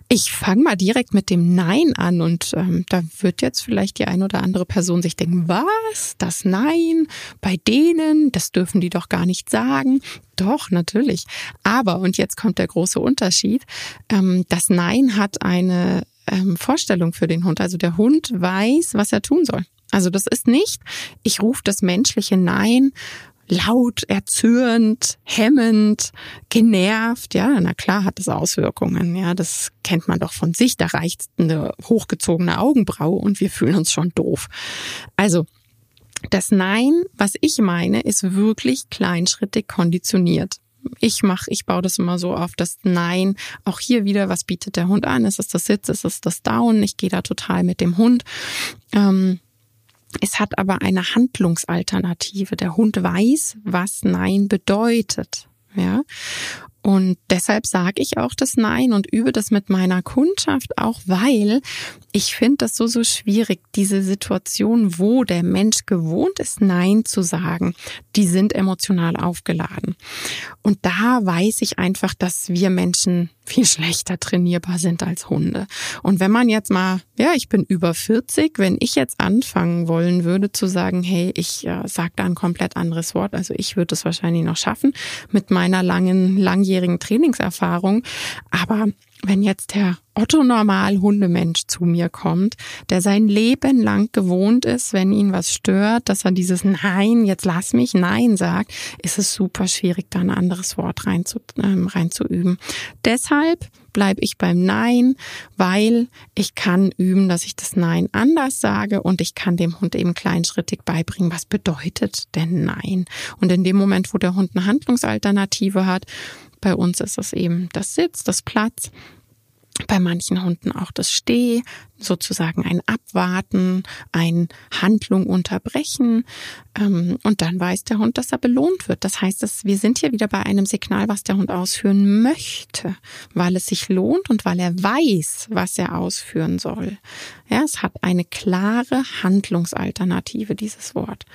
Ich fange mal direkt mit dem Nein an und ähm, da wird jetzt vielleicht die ein oder andere Person sich denken, was? Das Nein? Bei denen? Das dürfen die doch gar nicht sagen. Doch, natürlich. Aber, und jetzt kommt der große Unterschied, ähm, das Nein hat eine ähm, Vorstellung für den Hund. Also der Hund weiß, was er tun soll. Also das ist nicht, ich rufe das menschliche Nein laut, erzürnt, hemmend, genervt. Ja, na klar hat das Auswirkungen. Ja, das kennt man doch von sich. Da reicht eine hochgezogene Augenbraue und wir fühlen uns schon doof. Also, das Nein, was ich meine, ist wirklich kleinschrittig konditioniert ich mache, ich baue das immer so auf, das Nein. Auch hier wieder, was bietet der Hund an? Ist es das Sitz? Ist es das Down? Ich gehe da total mit dem Hund. Ähm, es hat aber eine Handlungsalternative. Der Hund weiß, was Nein bedeutet. Ja. Und deshalb sage ich auch das Nein und übe das mit meiner Kundschaft auch, weil ich finde das so, so schwierig, diese Situation, wo der Mensch gewohnt ist, Nein zu sagen, die sind emotional aufgeladen. Und da weiß ich einfach, dass wir Menschen viel schlechter trainierbar sind als Hunde. Und wenn man jetzt mal, ja, ich bin über 40, wenn ich jetzt anfangen wollen würde zu sagen, hey, ich äh, sage da ein komplett anderes Wort, also ich würde es wahrscheinlich noch schaffen mit meiner langen, langjährigen Trainingserfahrung, aber wenn jetzt der Otto Normal Hundemensch zu mir kommt, der sein Leben lang gewohnt ist, wenn ihn was stört, dass er dieses Nein, jetzt lass mich Nein sagt, ist es super schwierig, da ein anderes Wort rein zu, ähm, reinzuüben. Deshalb bleibe ich beim Nein, weil ich kann üben, dass ich das Nein anders sage und ich kann dem Hund eben kleinschrittig beibringen, was bedeutet denn Nein. Und in dem Moment, wo der Hund eine Handlungsalternative hat, bei uns ist es eben das Sitz, das Platz. Bei manchen Hunden auch das Steh, sozusagen ein Abwarten, ein Handlung unterbrechen. Ähm, und dann weiß der Hund, dass er belohnt wird. Das heißt, dass wir sind hier wieder bei einem Signal, was der Hund ausführen möchte, weil es sich lohnt und weil er weiß, was er ausführen soll. Ja, es hat eine klare Handlungsalternative, dieses Wort.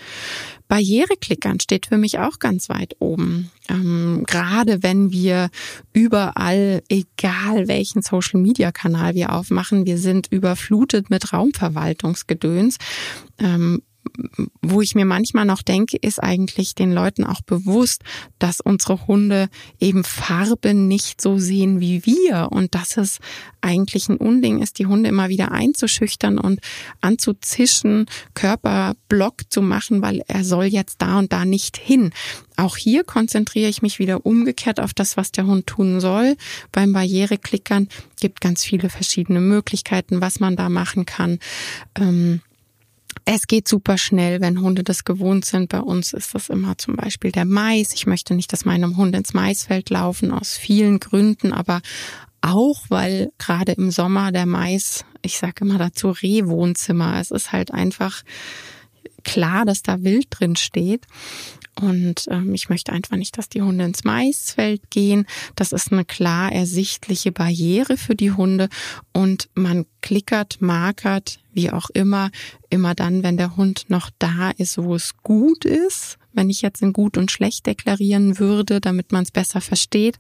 Barriereklickern steht für mich auch ganz weit oben. Ähm, gerade wenn wir überall, egal welchen Social Media Kanal wir aufmachen, wir sind über überflutet mit Raumverwaltungsgedöns. Ähm, wo ich mir manchmal noch denke, ist eigentlich den Leuten auch bewusst, dass unsere Hunde eben Farben nicht so sehen wie wir und dass es eigentlich ein Unding ist, die Hunde immer wieder einzuschüchtern und anzuzischen, Körperblock zu machen, weil er soll jetzt da und da nicht hin. Auch hier konzentriere ich mich wieder umgekehrt auf das, was der Hund tun soll. Beim Barriereklickern gibt ganz viele verschiedene Möglichkeiten, was man da machen kann. Ähm, es geht super schnell, wenn Hunde das gewohnt sind. Bei uns ist das immer zum Beispiel der Mais. Ich möchte nicht, dass meine Hunde ins Maisfeld laufen, aus vielen Gründen, aber auch, weil gerade im Sommer der Mais, ich sage immer dazu, Rehwohnzimmer. Es ist halt einfach klar, dass da Wild drin steht. Und ähm, ich möchte einfach nicht, dass die Hunde ins Maisfeld gehen. Das ist eine klar ersichtliche Barriere für die Hunde. Und man klickert, markert, wie auch immer, immer dann, wenn der Hund noch da ist, wo es gut ist wenn ich jetzt in gut und schlecht deklarieren würde, damit man es besser versteht.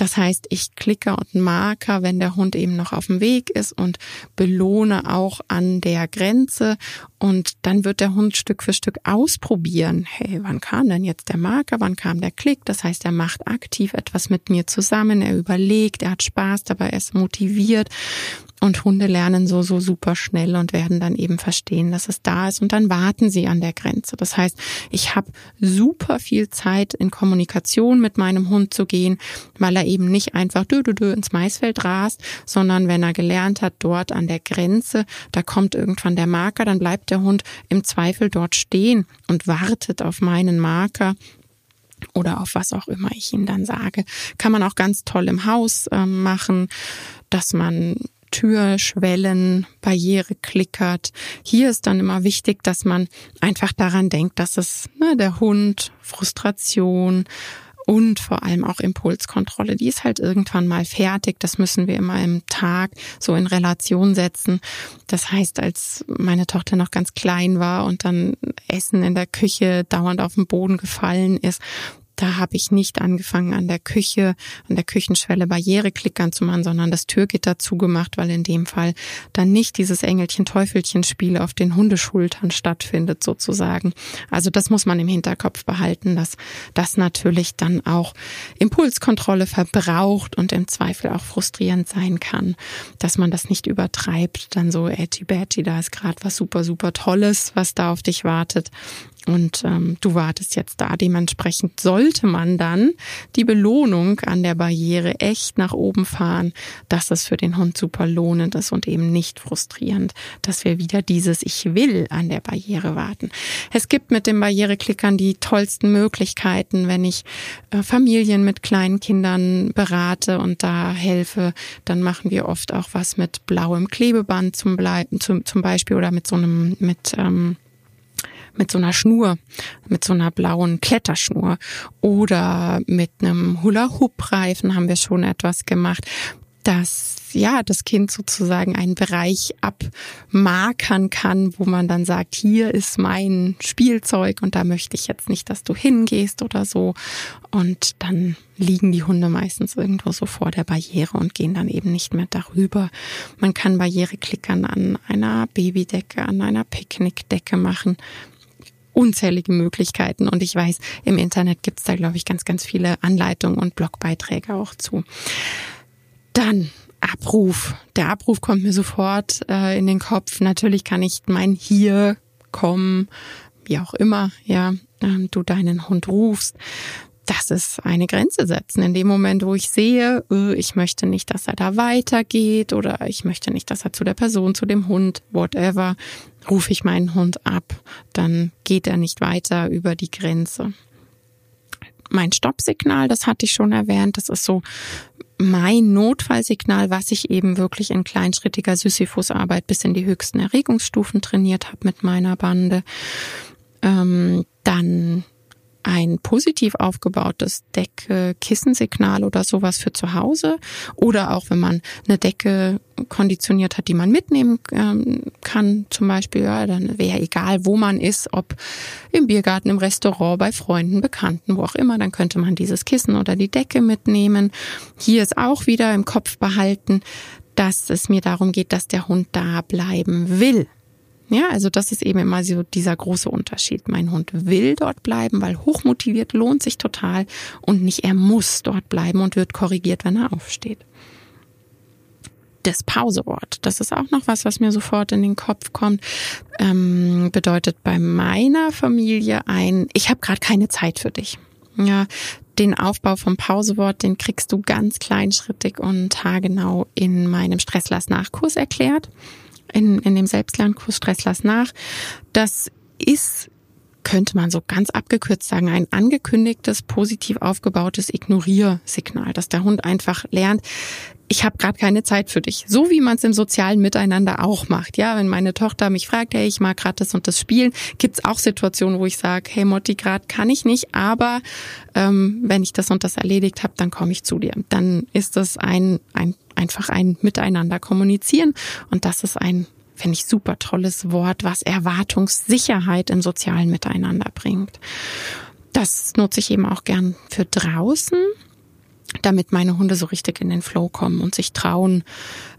Das heißt, ich klicke und Marker, wenn der Hund eben noch auf dem Weg ist und belohne auch an der Grenze. Und dann wird der Hund Stück für Stück ausprobieren. Hey, wann kam denn jetzt der Marker? Wann kam der Klick? Das heißt, er macht aktiv etwas mit mir zusammen. Er überlegt, er hat Spaß dabei, er ist motiviert. Und Hunde lernen so, so super schnell und werden dann eben verstehen, dass es da ist. Und dann warten sie an der Grenze. Das heißt, ich habe super viel Zeit in Kommunikation mit meinem Hund zu gehen, weil er eben nicht einfach dö, dö, dö ins Maisfeld rast, sondern wenn er gelernt hat, dort an der Grenze, da kommt irgendwann der Marker, dann bleibt der Hund im Zweifel dort stehen und wartet auf meinen Marker oder auf was auch immer ich ihm dann sage. Kann man auch ganz toll im Haus äh, machen, dass man Türschwellen, Barriere klickert. Hier ist dann immer wichtig, dass man einfach daran denkt, dass es ne, der Hund, Frustration, und vor allem auch Impulskontrolle. Die ist halt irgendwann mal fertig. Das müssen wir immer im Tag so in Relation setzen. Das heißt, als meine Tochter noch ganz klein war und dann Essen in der Küche dauernd auf den Boden gefallen ist, Da habe ich nicht angefangen, an der Küche, an der Küchenschwelle Barriereklickern zu machen, sondern das Türgitter zugemacht, weil in dem Fall dann nicht dieses Engelchen-Teufelchen-Spiel auf den Hundeschultern stattfindet, sozusagen. Also das muss man im Hinterkopf behalten, dass das natürlich dann auch Impulskontrolle verbraucht und im Zweifel auch frustrierend sein kann, dass man das nicht übertreibt, dann so edgy-badgy, da ist gerade was super, super Tolles, was da auf dich wartet und ähm, du wartest jetzt da. Dementsprechend sollte man dann die Belohnung an der Barriere echt nach oben fahren, dass es für den Hund super lohnend ist und eben nicht frustrierend, dass wir wieder dieses Ich will an der Barriere warten. Es gibt mit den Barriereklickern die tollsten Möglichkeiten, wenn ich äh, Familien mit kleinen Kindern berate und da helfe, dann machen wir oft auch was mit blauem Klebeband zum, Blei zum, zum Beispiel oder mit so einem mit ähm, mit so einer Schnur, mit so einer blauen Kletterschnur oder mit einem Hula-Hoop-Reifen haben wir schon etwas gemacht, dass ja das Kind sozusagen einen Bereich abmarkern kann, wo man dann sagt, hier ist mein Spielzeug und da möchte ich jetzt nicht, dass du hingehst oder so. Und dann liegen die Hunde meistens irgendwo so vor der Barriere und gehen dann eben nicht mehr darüber. Man kann Barriereklickern an einer Babydecke, an einer Picknickdecke machen unzählige Möglichkeiten. Und ich weiß, im Internet gibt es da, glaube ich, ganz, ganz viele Anleitungen und Blogbeiträge auch zu. Dann Abruf. Der Abruf kommt mir sofort äh, in den Kopf. Natürlich kann ich mein Hier kommen, wie auch immer, ja, ähm, du deinen Hund rufst das ist eine Grenze setzen. In dem Moment, wo ich sehe, äh, ich möchte nicht, dass er da weitergeht oder ich möchte nicht, dass er zu der Person, zu dem Hund, whatever, rufe ich meinen Hund ab, dann geht er nicht weiter über die Grenze. Mein Stoppsignal, das hatte ich schon erwähnt, das ist so mein Notfallsignal, was ich eben wirklich in kleinschrittiger Sisyphusarbeit bis in die höchsten Erregungsstufen trainiert habe mit meiner Bande. Ähm, dann ein positiv aufgebautes Decke-Kissensignal oder sowas für zu Hause oder auch wenn man eine Decke konditioniert hat, die man mitnehmen ähm, kann, zum Beispiel, ja, dann wäre egal, wo man ist, ob im Biergarten, im Restaurant, bei Freunden, Bekannten, wo auch immer, dann könnte man dieses Kissen oder die Decke mitnehmen. Hier ist auch wieder im Kopf behalten, dass es mir darum geht, dass der Hund da bleiben will. Ja, also das ist eben immer so dieser große Unterschied. Mein Hund will dort bleiben, weil hochmotiviert lohnt sich total und nicht er muss dort bleiben und wird korrigiert, wenn er aufsteht. Das Pausewort, das ist auch noch was, was mir sofort in den Kopf kommt, ähm, bedeutet bei meiner Familie ein, ich habe gerade keine Zeit für dich. Ja, den Aufbau vom Pausewort, den kriegst du ganz kleinschrittig und haargenau in meinem Stresslass-Nachkurs erklärt in, in dem Selbstlernkurs Stress lass nach. Das ist könnte man so ganz abgekürzt sagen, ein angekündigtes, positiv aufgebautes Ignoriersignal, dass der Hund einfach lernt, ich habe gerade keine Zeit für dich. So wie man es im sozialen Miteinander auch macht. Ja, wenn meine Tochter mich fragt, hey, ich mag gerade das und das spielen, gibt's auch Situationen, wo ich sage, hey Motti, gerade kann ich nicht, aber ähm, wenn ich das und das erledigt habe, dann komme ich zu dir. Dann ist das ein, ein einfach ein Miteinander kommunizieren. Und das ist ein, finde ich, super tolles Wort, was Erwartungssicherheit im sozialen Miteinander bringt. Das nutze ich eben auch gern für draußen, damit meine Hunde so richtig in den Flow kommen und sich trauen,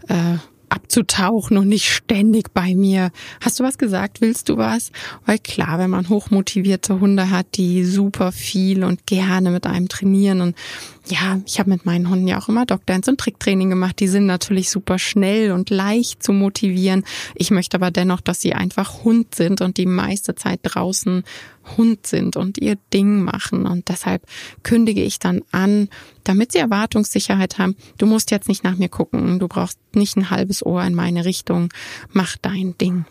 äh, abzutauchen und nicht ständig bei mir. Hast du was gesagt? Willst du was? Weil klar, wenn man hochmotivierte Hunde hat, die super viel und gerne mit einem trainieren und ja, ich habe mit meinen Hunden ja auch immer Dog Dance und Tricktraining gemacht. Die sind natürlich super schnell und leicht zu motivieren. Ich möchte aber dennoch, dass sie einfach Hund sind und die meiste Zeit draußen Hund sind und ihr Ding machen. Und deshalb kündige ich dann an, damit sie Erwartungssicherheit haben. Du musst jetzt nicht nach mir gucken. Du brauchst nicht ein halbes Ohr in meine Richtung. Mach dein Ding.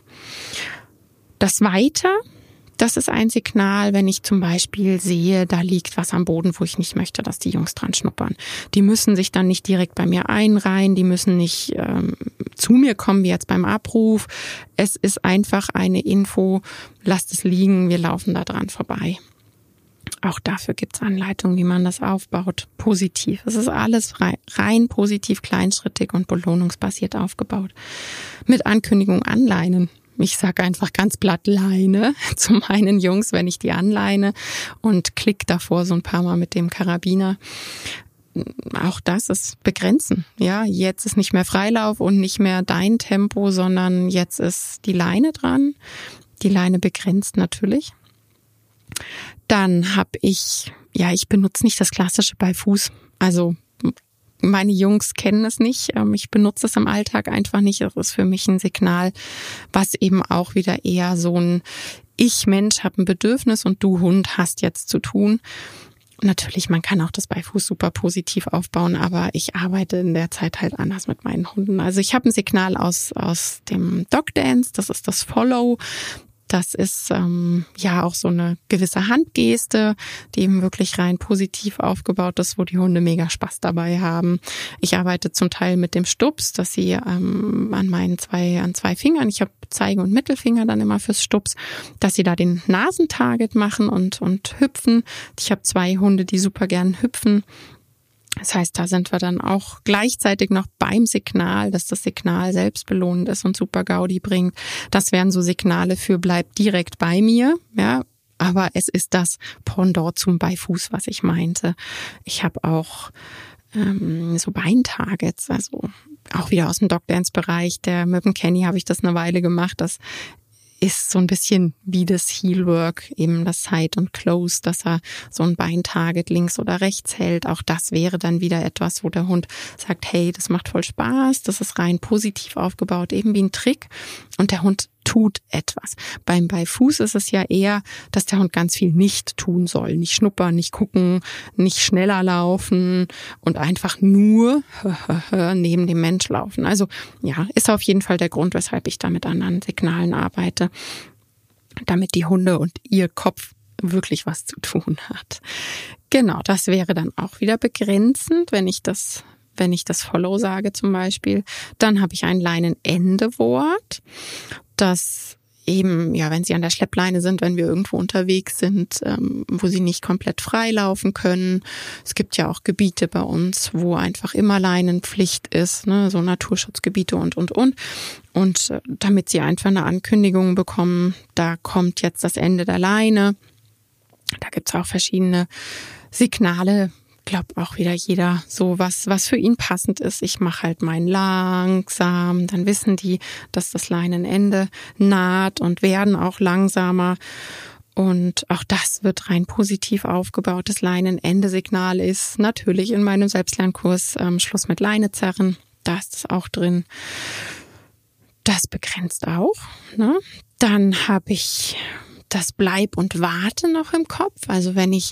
Das Weiter das ist ein Signal, wenn ich zum Beispiel sehe, da liegt was am Boden, wo ich nicht möchte, dass die Jungs dran schnuppern. Die müssen sich dann nicht direkt bei mir einreihen, die müssen nicht ähm, zu mir kommen, wie jetzt beim Abruf. Es ist einfach eine Info, lasst es liegen, wir laufen da dran vorbei. Auch dafür gibt's Anleitungen, wie man das aufbaut. Positiv. Es ist alles rein, positiv, kleinschrittig und belohnungsbasiert aufgebaut. Mit Ankündigung anleinen ich sage einfach ganz platt Leine zu meinen Jungs, wenn ich die anleine und klick davor so ein paar Mal mit dem Karabiner. Auch das ist begrenzen. Ja, jetzt ist nicht mehr Freilauf und nicht mehr dein Tempo, sondern jetzt ist die Leine dran. Die Leine begrenzt natürlich. Dann habe ich, ja, ich benutze nicht das klassische bei Fuß. Also meine Jungs kennen es nicht. Ähm, ich benutze es im Alltag einfach nicht. Das ist für mich ein Signal, was eben auch wieder eher so ein Ich Mensch habe ein Bedürfnis und du Hund hast jetzt zu tun. Natürlich, man kann auch das Beifuß super positiv aufbauen, aber ich arbeite in der Zeit halt anders mit meinen Hunden. Also ich habe ein Signal aus, aus dem Dog Dance, das ist das Follow. Das ist ähm, ja auch so eine gewisse Handgeste, die eben wirklich rein positiv aufgebaut ist, wo die Hunde mega Spaß dabei haben. Ich arbeite zum Teil mit dem Stups, dass sie ähm, an meinen zwei, an zwei Fingern, ich habe Zeige- und Mittelfinger dann immer fürs Stups, dass sie da den Nasentarget machen und, und hüpfen. Ich habe zwei Hunde, die super gern hüpfen. Das heißt, da sind wir dann auch gleichzeitig noch beim Signal, dass das Signal selbstbelohnend ist und super Gaudi bringt. Das wären so Signale für bleib direkt bei mir, ja. Aber es ist das Pendant zum Beifuß, was ich meinte. Ich habe auch ähm, so Beintargets, also auch wieder aus dem Dog Dance Bereich. Der mit dem Kenny habe ich das eine Weile gemacht. Das ist so ein bisschen wie das Heelwork, eben das Side und Close, dass er so ein Beintarget links oder rechts hält. Auch das wäre dann wieder etwas, wo der Hund sagt, hey, das macht voll Spaß, das ist rein positiv aufgebaut, eben wie ein Trick. Und der Hund tut etwas. Beim bei Fuß ist es ja eher, dass der Hund ganz viel nicht tun soll, nicht schnuppern, nicht gucken, nicht schneller laufen und einfach nur neben dem Mensch laufen. Also ja, ist auf jeden Fall der Grund, weshalb ich da mit anderen Signalen arbeite, damit die Hunde und ihr Kopf wirklich was zu tun hat. Genau, das wäre dann auch wieder begrenzend, wenn ich das wenn ich das Follow sage zum Beispiel, dann habe ich ein Leinenendewort, das eben, ja, wenn sie an der Schleppleine sind, wenn wir irgendwo unterwegs sind, ähm, wo sie nicht komplett frei laufen können. Es gibt ja auch Gebiete bei uns, wo einfach immer Leinenpflicht ist, ne, so Naturschutzgebiete und, und, und. Und äh, damit sie einfach eine Ankündigung bekommen, da kommt jetzt das Ende der Leine. Da gibt's auch verschiedene Signale, glaube auch wieder jeder so was, was für ihn passend ist. Ich mache halt meinen langsam, dann wissen die, dass das Leinenende naht und werden auch langsamer. Und auch das wird rein positiv aufgebaut. Das Leinenende-Signal ist natürlich in meinem Selbstlernkurs ähm, Schluss mit Leine zerren. Da ist es auch drin. Das begrenzt auch. Ne? Dann habe ich das Bleib und Warte noch im Kopf. Also wenn ich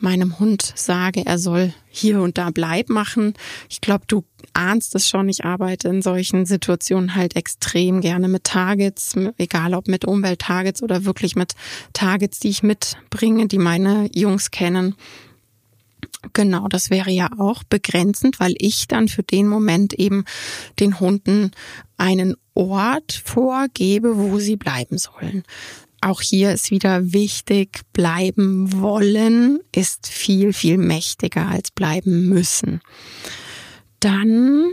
meinem Hund sage, er soll hier und da Bleib machen. Ich glaube, du ahnst es schon. Ich arbeite in solchen Situationen halt extrem gerne mit Targets, egal ob mit Umwelttargets oder wirklich mit Targets, die ich mitbringe, die meine Jungs kennen. Genau, das wäre ja auch begrenzend, weil ich dann für den Moment eben den Hunden einen Ort vorgebe, wo sie bleiben sollen. Auch hier ist wieder wichtig, bleiben wollen ist viel, viel mächtiger als bleiben müssen. Dann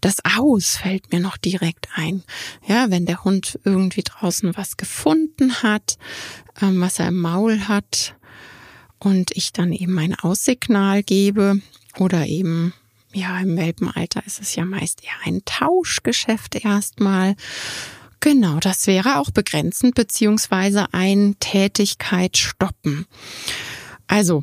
das Aus fällt mir noch direkt ein. Ja, wenn der Hund irgendwie draußen was gefunden hat, ähm, was er im Maul hat und ich dann eben ein Aussignal gebe oder eben ja, im Welpenalter ist es ja meist eher ein Tauschgeschäft erstmal. Genau, das wäre auch begrenzend beziehungsweise ein Tätigkeit stoppen. Also,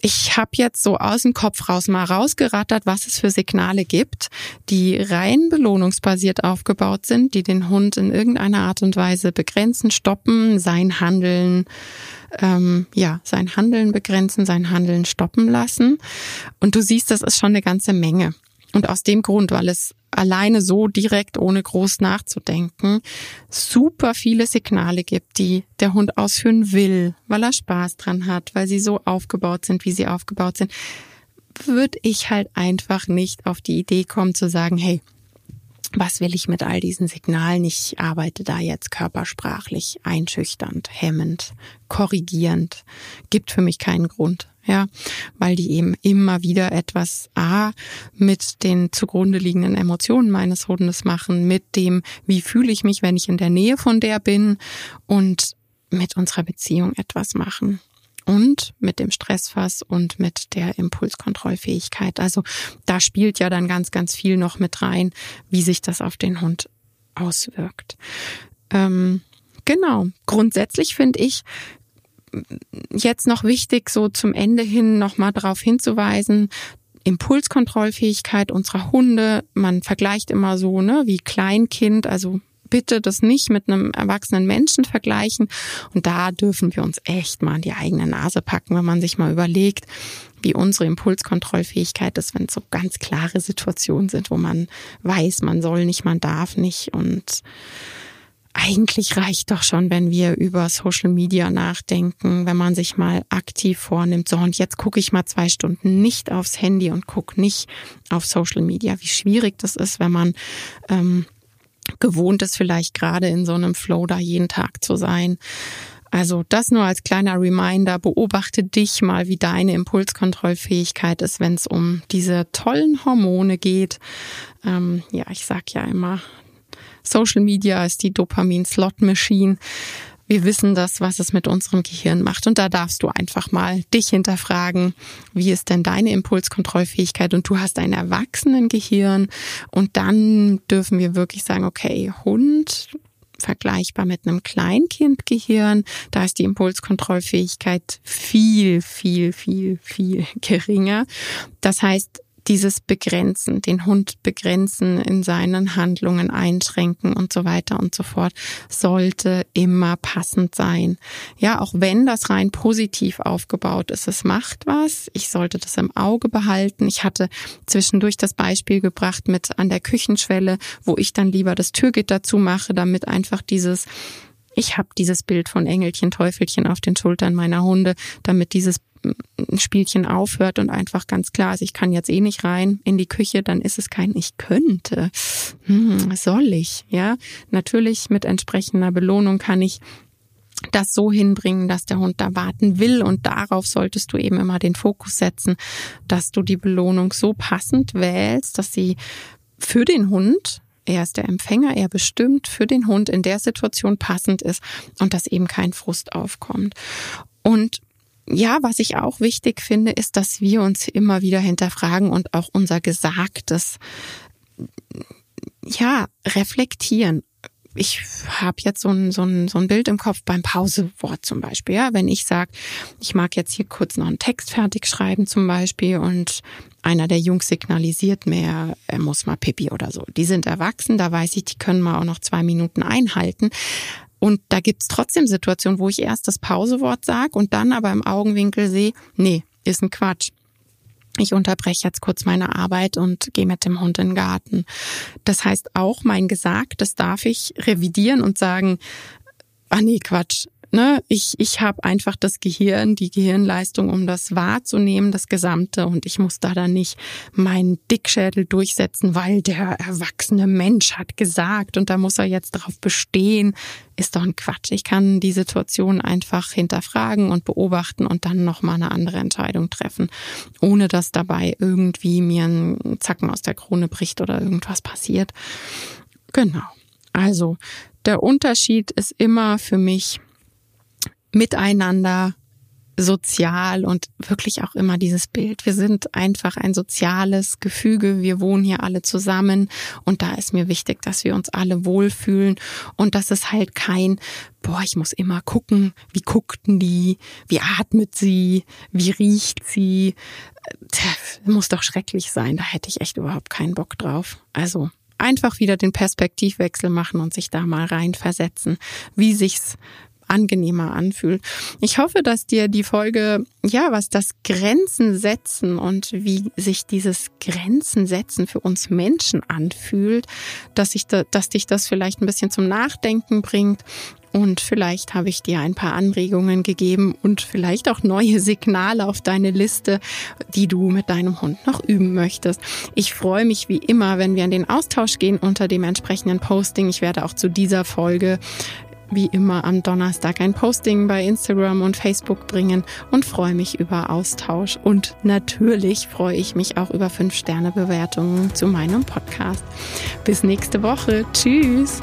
ich habe jetzt so aus dem Kopf raus mal rausgerattert, was es für Signale gibt, die rein belohnungsbasiert aufgebaut sind, die den Hund in irgendeiner Art und Weise begrenzen, stoppen, sein Handeln, ähm, ja, sein Handeln begrenzen, sein Handeln stoppen lassen. Und du siehst, das ist schon eine ganze Menge. Und aus dem Grund, weil es alleine so direkt, ohne groß nachzudenken, super viele Signale gibt, die der Hund ausführen will, weil er Spaß dran hat, weil sie so aufgebaut sind, wie sie aufgebaut sind, würde ich halt einfach nicht auf die Idee kommen zu sagen, hey, was will ich mit all diesen Signalen? Ich arbeite da jetzt körpersprachlich einschüchternd, hemmend, korrigierend. Gibt für mich keinen Grund. Ja, weil die eben immer wieder etwas A mit den zugrunde liegenden Emotionen meines Hundes machen, mit dem, wie fühle ich mich, wenn ich in der Nähe von der bin und mit unserer Beziehung etwas machen und mit dem Stressfass und mit der Impulskontrollfähigkeit. Also da spielt ja dann ganz, ganz viel noch mit rein, wie sich das auf den Hund auswirkt. Ähm, genau. Grundsätzlich finde ich jetzt noch wichtig, so zum Ende hin nochmal darauf hinzuweisen, Impulskontrollfähigkeit unserer Hunde. Man vergleicht immer so, ne, wie Kleinkind, also bitte das nicht mit einem erwachsenen Menschen vergleichen. Und da dürfen wir uns echt mal an die eigene Nase packen, wenn man sich mal überlegt, wie unsere Impulskontrollfähigkeit ist, wenn es so ganz klare Situationen sind, wo man weiß, man soll nicht, man darf nicht. Und eigentlich reicht doch schon, wenn wir über Social Media nachdenken, wenn man sich mal aktiv vornimmt, so und jetzt gucke ich mal zwei Stunden nicht aufs Handy und gucke nicht auf Social Media, wie schwierig das ist, wenn man ähm, gewohnt ist, vielleicht gerade in so einem Flow da jeden Tag zu sein. Also das nur als kleiner Reminder, beobachte dich mal, wie deine Impulskontrollfähigkeit ist, wenn es um diese tollen Hormone geht. Ähm, ja, ich sag ja immer, Social Media ist die Dopamin-Slot-Machine wir wissen das, was es mit unserem Gehirn macht. Und da darfst du einfach mal dich hinterfragen, wie ist denn deine Impulskontrollfähigkeit? Und du hast ein Erwachsenengehirn. Und dann dürfen wir wirklich sagen, okay, Hund, vergleichbar mit einem Kleinkindgehirn. Da ist die Impulskontrollfähigkeit viel, viel, viel, viel geringer. Das heißt, dieses Begrenzen, den Hund begrenzen, in seinen Handlungen einschränken und so weiter und so fort, sollte immer passend sein. Ja, auch wenn das rein positiv aufgebaut ist, es macht was. Ich sollte das im Auge behalten. Ich hatte zwischendurch das Beispiel gebracht mit an der Küchenschwelle, wo ich dann lieber das Türgitter zumache, damit einfach dieses ich habe dieses Bild von Engelchen, Teufelchen auf den Schultern meiner Hunde, damit dieses Spielchen aufhört und einfach ganz klar ist, ich kann jetzt eh nicht rein in die Küche, dann ist es kein Ich könnte. Hm, soll ich? Ja, natürlich mit entsprechender Belohnung kann ich das so hinbringen, dass der Hund da warten will und darauf solltest du eben immer den Fokus setzen, dass du die Belohnung so passend wählst, dass sie für den Hund er ist der Empfänger, er bestimmt für den Hund in der Situation passend ist und dass eben kein Frust aufkommt. Und ja, was ich auch wichtig finde, ist, dass wir uns immer wieder hinterfragen und auch unser Gesagtes ja reflektieren. Ich habe jetzt so ein, so, ein, so ein Bild im Kopf beim Pausewort zum Beispiel. Ja, wenn ich sage, ich mag jetzt hier kurz noch einen Text fertig schreiben zum Beispiel und einer der Jungs signalisiert mir, er muss mal pipi oder so. Die sind erwachsen, da weiß ich, die können mal auch noch zwei Minuten einhalten. Und da gibt's trotzdem Situationen, wo ich erst das Pausewort sage und dann aber im Augenwinkel sehe, nee, ist ein Quatsch. Ich unterbreche jetzt kurz meine Arbeit und gehe mit dem Hund in den Garten. Das heißt auch, mein Gesagtes darf ich revidieren und sagen, ah nee, Quatsch, ne, ich, ich habe einfach das Gehirn, die Gehirnleistung, um das wahrzunehmen, das Gesamte. Und ich muss da dann nicht meinen Dickschädel durchsetzen, weil der erwachsene Mensch hat gesagt und da muss er jetzt darauf bestehen. Ist doch ein Quatsch. Ich kann die Situation einfach hinterfragen und beobachten und dann nochmal eine andere Entscheidung treffen, ohne dass dabei irgendwie mir ein Zacken aus der Krone bricht oder irgendwas passiert. Genau. Also, der Unterschied ist immer für mich, miteinander sozial und wirklich auch immer dieses Bild. Wir sind einfach ein soziales Gefüge. Wir wohnen hier alle zusammen und da ist mir wichtig, dass wir uns alle wohlfühlen und dass es halt kein, boah, ich muss immer gucken, wie guckten die, wie atmet sie, wie riecht sie. Das muss doch schrecklich sein. Da hätte ich echt überhaupt keinen Bock drauf. Also einfach wieder den Perspektivwechsel machen und sich da mal reinversetzen, wie sich's angenehmer anfühlt. Ich hoffe, dass dir die Folge, ja, was das Grenzen setzen und wie sich dieses Grenzen setzen für uns Menschen anfühlt, dass ich da, dass dich das vielleicht ein bisschen zum Nachdenken bringt und vielleicht habe ich dir ein paar Anregungen gegeben und vielleicht auch neue Signale auf deine Liste, die du mit deinem Hund noch üben möchtest. Ich freue mich wie immer, wenn wir in den Austausch gehen unter dem entsprechenden Posting. Ich werde auch zu dieser Folge wie immer am Donnerstag ein Posting bei Instagram und Facebook bringen und freue mich über Austausch. Und natürlich freue ich mich auch über 5-Sterne-Bewertungen zu meinem Podcast. Bis nächste Woche. Tschüss.